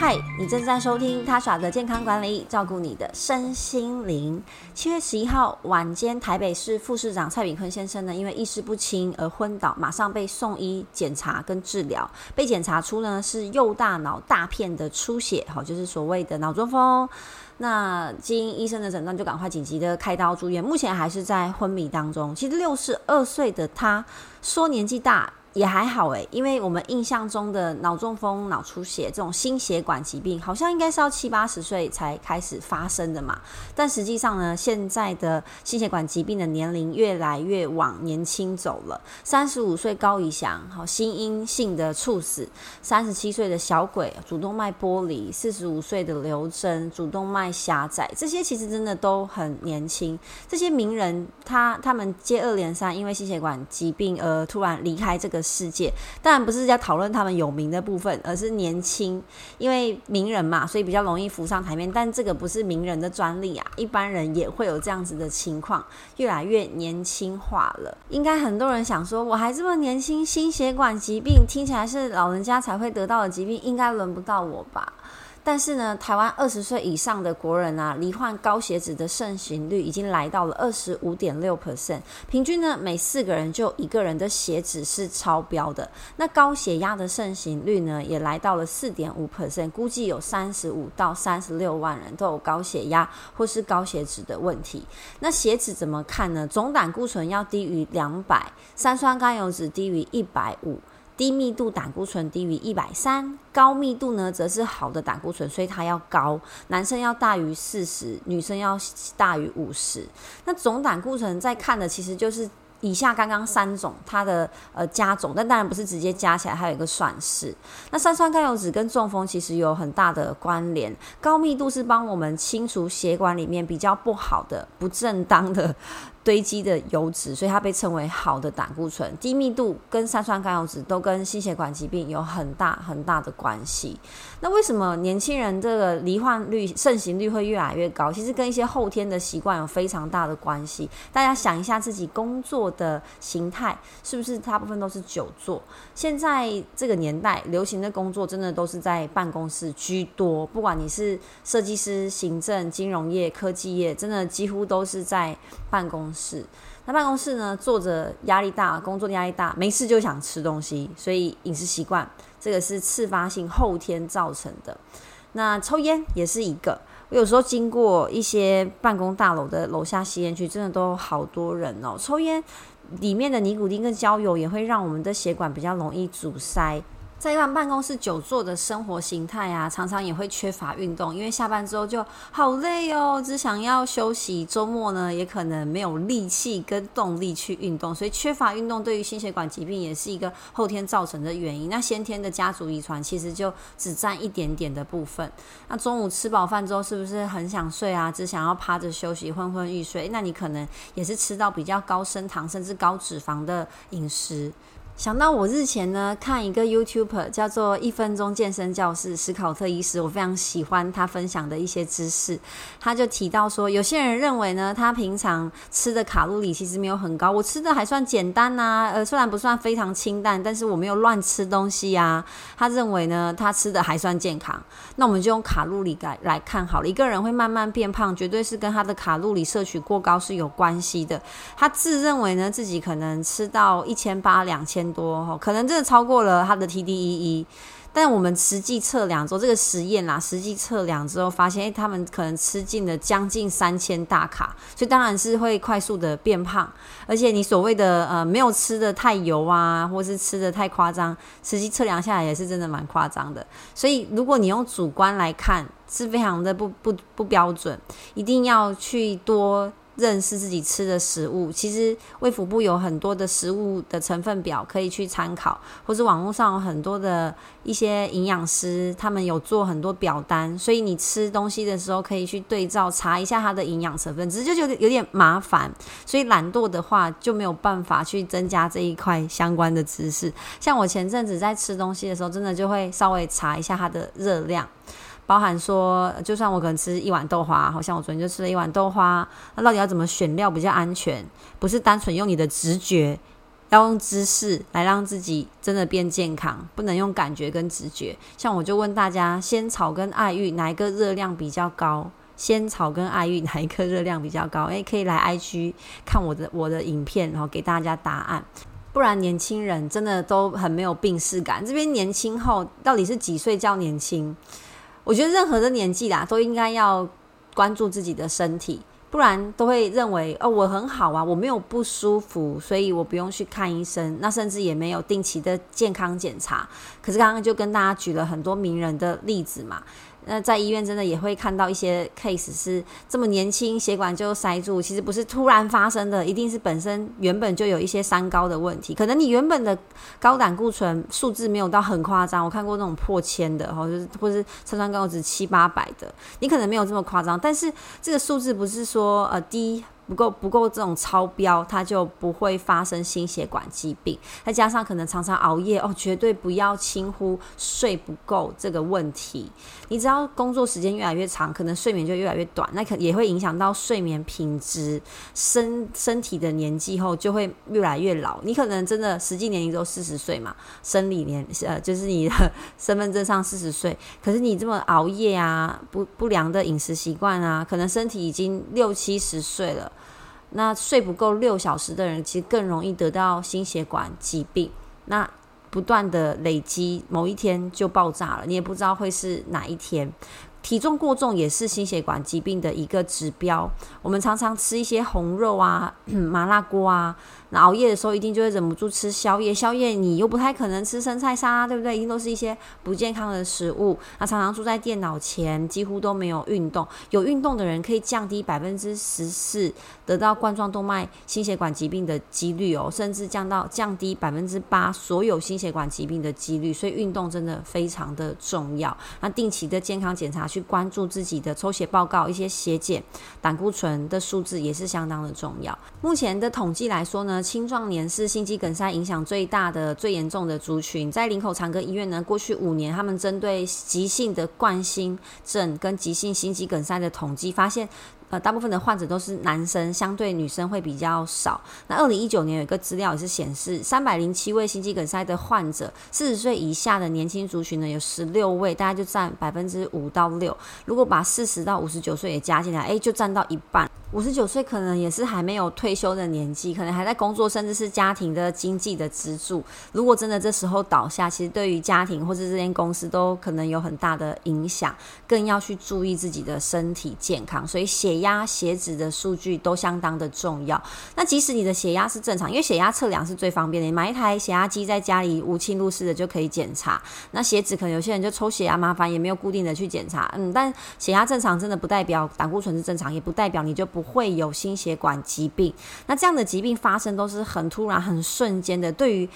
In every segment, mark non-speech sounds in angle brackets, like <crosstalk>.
嗨，你正在收听他耍的健康管理，照顾你的身心灵。七月十一号晚间，台北市副市长蔡炳坤先生呢，因为意识不清而昏倒，马上被送医检查跟治疗，被检查出呢是右大脑大片的出血，好，就是所谓的脑中风。那经医生的诊断，就赶快紧急的开刀住院，目前还是在昏迷当中。其实六十二岁的他，说年纪大。也还好诶，因为我们印象中的脑中风、脑出血这种心血管疾病，好像应该是要七八十岁才开始发生的嘛。但实际上呢，现在的心血管疾病的年龄越来越往年轻走了。三十五岁高以翔，好心因性的猝死；三十七岁的小鬼主动脉剥离；四十五岁的刘真主动脉狭窄，这些其实真的都很年轻。这些名人，他他们接二连三因为心血管疾病而突然离开这个。世界当然不是在讨论他们有名的部分，而是年轻，因为名人嘛，所以比较容易浮上台面。但这个不是名人的专利啊，一般人也会有这样子的情况，越来越年轻化了。应该很多人想说，我还这么年轻，心血管疾病听起来是老人家才会得到的疾病，应该轮不到我吧？但是呢，台湾二十岁以上的国人啊，罹患高血脂的盛行率已经来到了二十五点六 percent，平均呢每四个人就一个人的血脂是超标的。那高血压的盛行率呢，也来到了四点五 percent，估计有三十五到三十六万人都有高血压或是高血脂的问题。那血脂怎么看呢？总胆固醇要低于两百，三酸甘油脂低于一百五。低密度胆固醇低于一百三，高密度呢则是好的胆固醇，所以它要高。男生要大于四十，女生要大于五十。那总胆固醇在看的其实就是以下刚刚三种它的呃加总，但当然不是直接加起来，还有一个算式。那三酸甘油脂跟中风其实有很大的关联。高密度是帮我们清除血管里面比较不好的、不正当的。堆积的油脂，所以它被称为好的胆固醇。低密度跟三酸甘油脂都跟心血管疾病有很大很大的关系。那为什么年轻人这个罹患率、盛行率会越来越高？其实跟一些后天的习惯有非常大的关系。大家想一下自己工作的形态，是不是大部分都是久坐？现在这个年代流行的工作真的都是在办公室居多，不管你是设计师、行政、金融业、科技业，真的几乎都是在办公。是，那办公室呢，坐着压力大，工作压力大，没事就想吃东西，所以饮食习惯这个是次发性后天造成的。那抽烟也是一个，我有时候经过一些办公大楼的楼下吸烟区，真的都好多人哦。抽烟里面的尼古丁跟焦油也会让我们的血管比较容易阻塞。在一般办公室久坐的生活形态啊，常常也会缺乏运动，因为下班之后就好累哦，只想要休息。周末呢，也可能没有力气跟动力去运动，所以缺乏运动对于心血管疾病也是一个后天造成的原因。那先天的家族遗传其实就只占一点点的部分。那中午吃饱饭之后，是不是很想睡啊？只想要趴着休息，昏昏欲睡？那你可能也是吃到比较高升糖甚至高脂肪的饮食。想到我日前呢看一个 YouTuber 叫做一分钟健身教室史考特医师，我非常喜欢他分享的一些知识。他就提到说，有些人认为呢，他平常吃的卡路里其实没有很高，我吃的还算简单呐，呃，虽然不算非常清淡，但是我没有乱吃东西呀。他认为呢，他吃的还算健康。那我们就用卡路里来来看好了，一个人会慢慢变胖，绝对是跟他的卡路里摄取过高是有关系的。他自认为呢，自己可能吃到一千八两千。多哈，可能真的超过了他的 TDEE，但我们实际测量做这个实验啦，实际测量之后发现，哎，他们可能吃进了将近三千大卡，所以当然是会快速的变胖。而且你所谓的呃没有吃的太油啊，或是吃的太夸张，实际测量下来也是真的蛮夸张的。所以如果你用主观来看，是非常的不不不标准，一定要去多。认识自己吃的食物，其实胃腹部有很多的食物的成分表可以去参考，或者网络上有很多的一些营养师，他们有做很多表单，所以你吃东西的时候可以去对照查一下它的营养成分，只是就觉得有点麻烦，所以懒惰的话就没有办法去增加这一块相关的知识。像我前阵子在吃东西的时候，真的就会稍微查一下它的热量。包含说，就算我可能吃一碗豆花，好像我昨天就吃了一碗豆花，那到底要怎么选料比较安全？不是单纯用你的直觉要用知识来让自己真的变健康，不能用感觉跟直觉。像我就问大家，仙草跟爱玉哪一个热量比较高？仙草跟爱玉哪一个热量比较高？诶，可以来 IG <laughs> 看我的我的影片，然后给大家答案。不然年轻人真的都很没有病视感。这边年轻后到底是几岁叫年轻？我觉得任何的年纪啦，都应该要关注自己的身体。不然都会认为哦，我很好啊，我没有不舒服，所以我不用去看医生，那甚至也没有定期的健康检查。可是刚刚就跟大家举了很多名人的例子嘛。那在医院真的也会看到一些 case 是这么年轻血管就塞住，其实不是突然发生的，一定是本身原本就有一些三高的问题。可能你原本的高胆固醇数字没有到很夸张，我看过那种破千的，或者是或是测酸高值七八百的，你可能没有这么夸张，但是这个数字不是说呃低。不够不够这种超标，它就不会发生心血管疾病。再加上可能常常熬夜哦，绝对不要轻忽睡不够这个问题。你只要工作时间越来越长，可能睡眠就越来越短，那可也会影响到睡眠品质。身身体的年纪后就会越来越老。你可能真的实际年龄都四十岁嘛，生理年呃就是你的 <laughs> 身份证上四十岁，可是你这么熬夜啊，不不良的饮食习惯啊，可能身体已经六七十岁了。那睡不够六小时的人，其实更容易得到心血管疾病。那不断的累积，某一天就爆炸了，你也不知道会是哪一天。体重过重也是心血管疾病的一个指标。我们常常吃一些红肉啊、<clears throat> 麻辣锅啊。那熬夜的时候，一定就会忍不住吃宵夜。宵夜你又不太可能吃生菜沙拉，对不对？一定都是一些不健康的食物。那常常坐在电脑前，几乎都没有运动。有运动的人可以降低百分之十四得到冠状动脉心血管疾病的几率哦，甚至降到降低百分之八所有心血管疾病的几率。所以运动真的非常的重要。那定期的健康检查，去关注自己的抽血报告、一些血检、胆固醇的数字也是相当的重要。目前的统计来说呢？青壮年是心肌梗塞影响最大的、最严重的族群。在林口长庚医院呢，过去五年，他们针对急性的冠心症跟急性心肌梗塞的统计，发现。呃，大部分的患者都是男生，相对女生会比较少。那二零一九年有一个资料也是显示，三百零七位心肌梗塞的患者，四十岁以下的年轻族群呢有十六位，大概就占百分之五到六。如果把四十到五十九岁也加进来，哎，就占到一半。五十九岁可能也是还没有退休的年纪，可能还在工作，甚至是家庭的经济的支柱。如果真的这时候倒下，其实对于家庭或者这间公司都可能有很大的影响，更要去注意自己的身体健康。所以血。压、血脂的数据都相当的重要。那即使你的血压是正常，因为血压测量是最方便的，你买一台血压机在家里无侵入式的就可以检查。那血脂可能有些人就抽血压麻烦，也没有固定的去检查。嗯，但血压正常真的不代表胆固醇是正常，也不代表你就不不会有心血管疾病。那这样的疾病发生都是很突然、很瞬间的，对于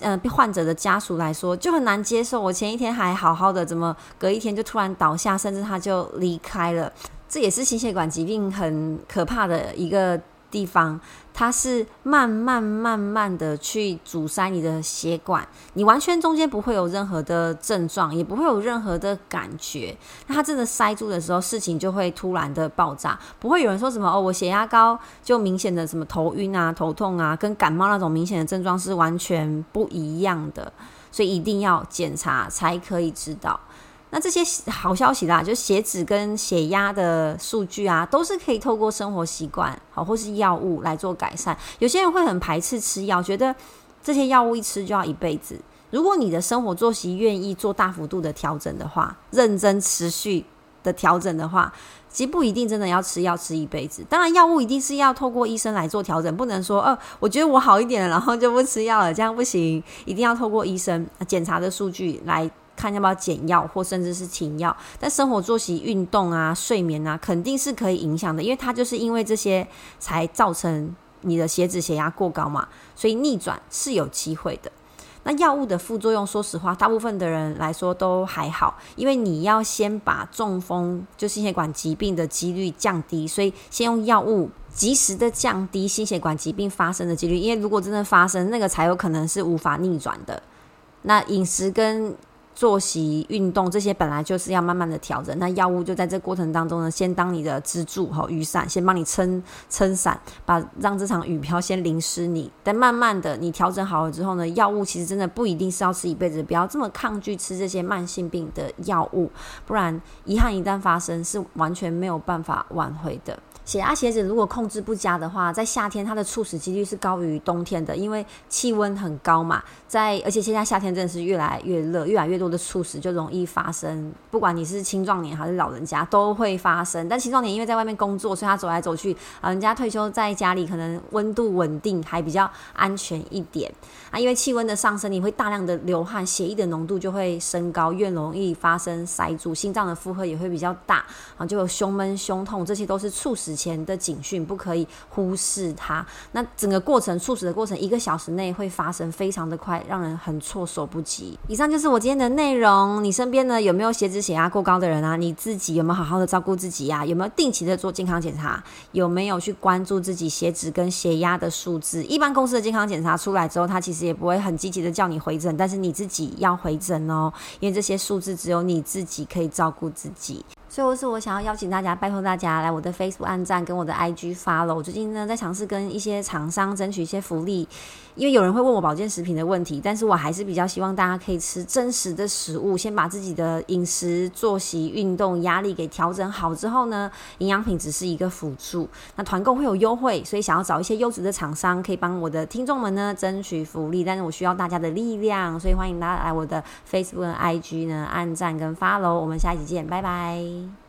呃患者的家属来说就很难接受。我前一天还好好的，怎么隔一天就突然倒下，甚至他就离开了。这也是心血管疾病很可怕的一个地方，它是慢慢慢慢的去阻塞你的血管，你完全中间不会有任何的症状，也不会有任何的感觉。那它真的塞住的时候，事情就会突然的爆炸，不会有人说什么哦，我血压高就明显的什么头晕啊、头痛啊，跟感冒那种明显的症状是完全不一样的，所以一定要检查才可以知道。那这些好消息啦，就血脂跟血压的数据啊，都是可以透过生活习惯好或是药物来做改善。有些人会很排斥吃药，觉得这些药物一吃就要一辈子。如果你的生活作息愿意做大幅度的调整的话，认真持续的调整的话，其实不一定真的要吃药吃一辈子。当然，药物一定是要透过医生来做调整，不能说呃，我觉得我好一点了，然后就不吃药了，这样不行。一定要透过医生检查的数据来。看要不要减药，或甚至是停药，但生活作息、运动啊、睡眠啊，肯定是可以影响的，因为它就是因为这些才造成你的血脂、血压过高嘛，所以逆转是有机会的。那药物的副作用，说实话，大部分的人来说都还好，因为你要先把中风就心血管疾病的几率降低，所以先用药物及时的降低心血管疾病发生的几率，因为如果真的发生，那个才有可能是无法逆转的。那饮食跟作息、运动这些本来就是要慢慢的调整，那药物就在这过程当中呢，先当你的支柱和雨伞，先帮你撑撑伞，把让这场雨飘先淋湿你。但慢慢的你调整好了之后呢，药物其实真的不一定是要吃一辈子，不要这么抗拒吃这些慢性病的药物，不然遗憾一旦发生是完全没有办法挽回的。血压、血脂如果控制不佳的话，在夏天它的猝死几率是高于冬天的，因为气温很高嘛。在而且现在夏天真的是越来越热，越来越多的猝死就容易发生。不管你是青壮年还是老人家，都会发生。但青壮年因为在外面工作，所以他走来走去，老人家退休在家里，可能温度稳定，还比较安全一点啊。因为气温的上升，你会大量的流汗，血液的浓度就会升高，越容易发生塞住，心脏的负荷也会比较大啊，就有胸闷、胸痛，这些都是猝死。前的警讯不可以忽视它。那整个过程猝死的过程，一个小时内会发生，非常的快，让人很措手不及。以上就是我今天的内容。你身边呢有没有血脂、血压过高的人啊？你自己有没有好好的照顾自己呀？有没有定期的做健康检查？有没有去关注自己血脂跟血压的数字？一般公司的健康检查出来之后，他其实也不会很积极的叫你回诊，但是你自己要回诊哦，因为这些数字只有你自己可以照顾自己。最后是我想要邀请大家，拜托大家来我的 Facebook 按赞，跟我的 IG 发了。我最近呢在尝试跟一些厂商争取一些福利，因为有人会问我保健食品的问题，但是我还是比较希望大家可以吃真实的食物，先把自己的饮食、作息、运动、压力给调整好之后呢，营养品只是一个辅助。那团购会有优惠，所以想要找一些优质的厂商，可以帮我的听众们呢争取福利，但是我需要大家的力量，所以欢迎大家来我的 Facebook IG 呢按赞跟发喽。我们下一集见，拜拜。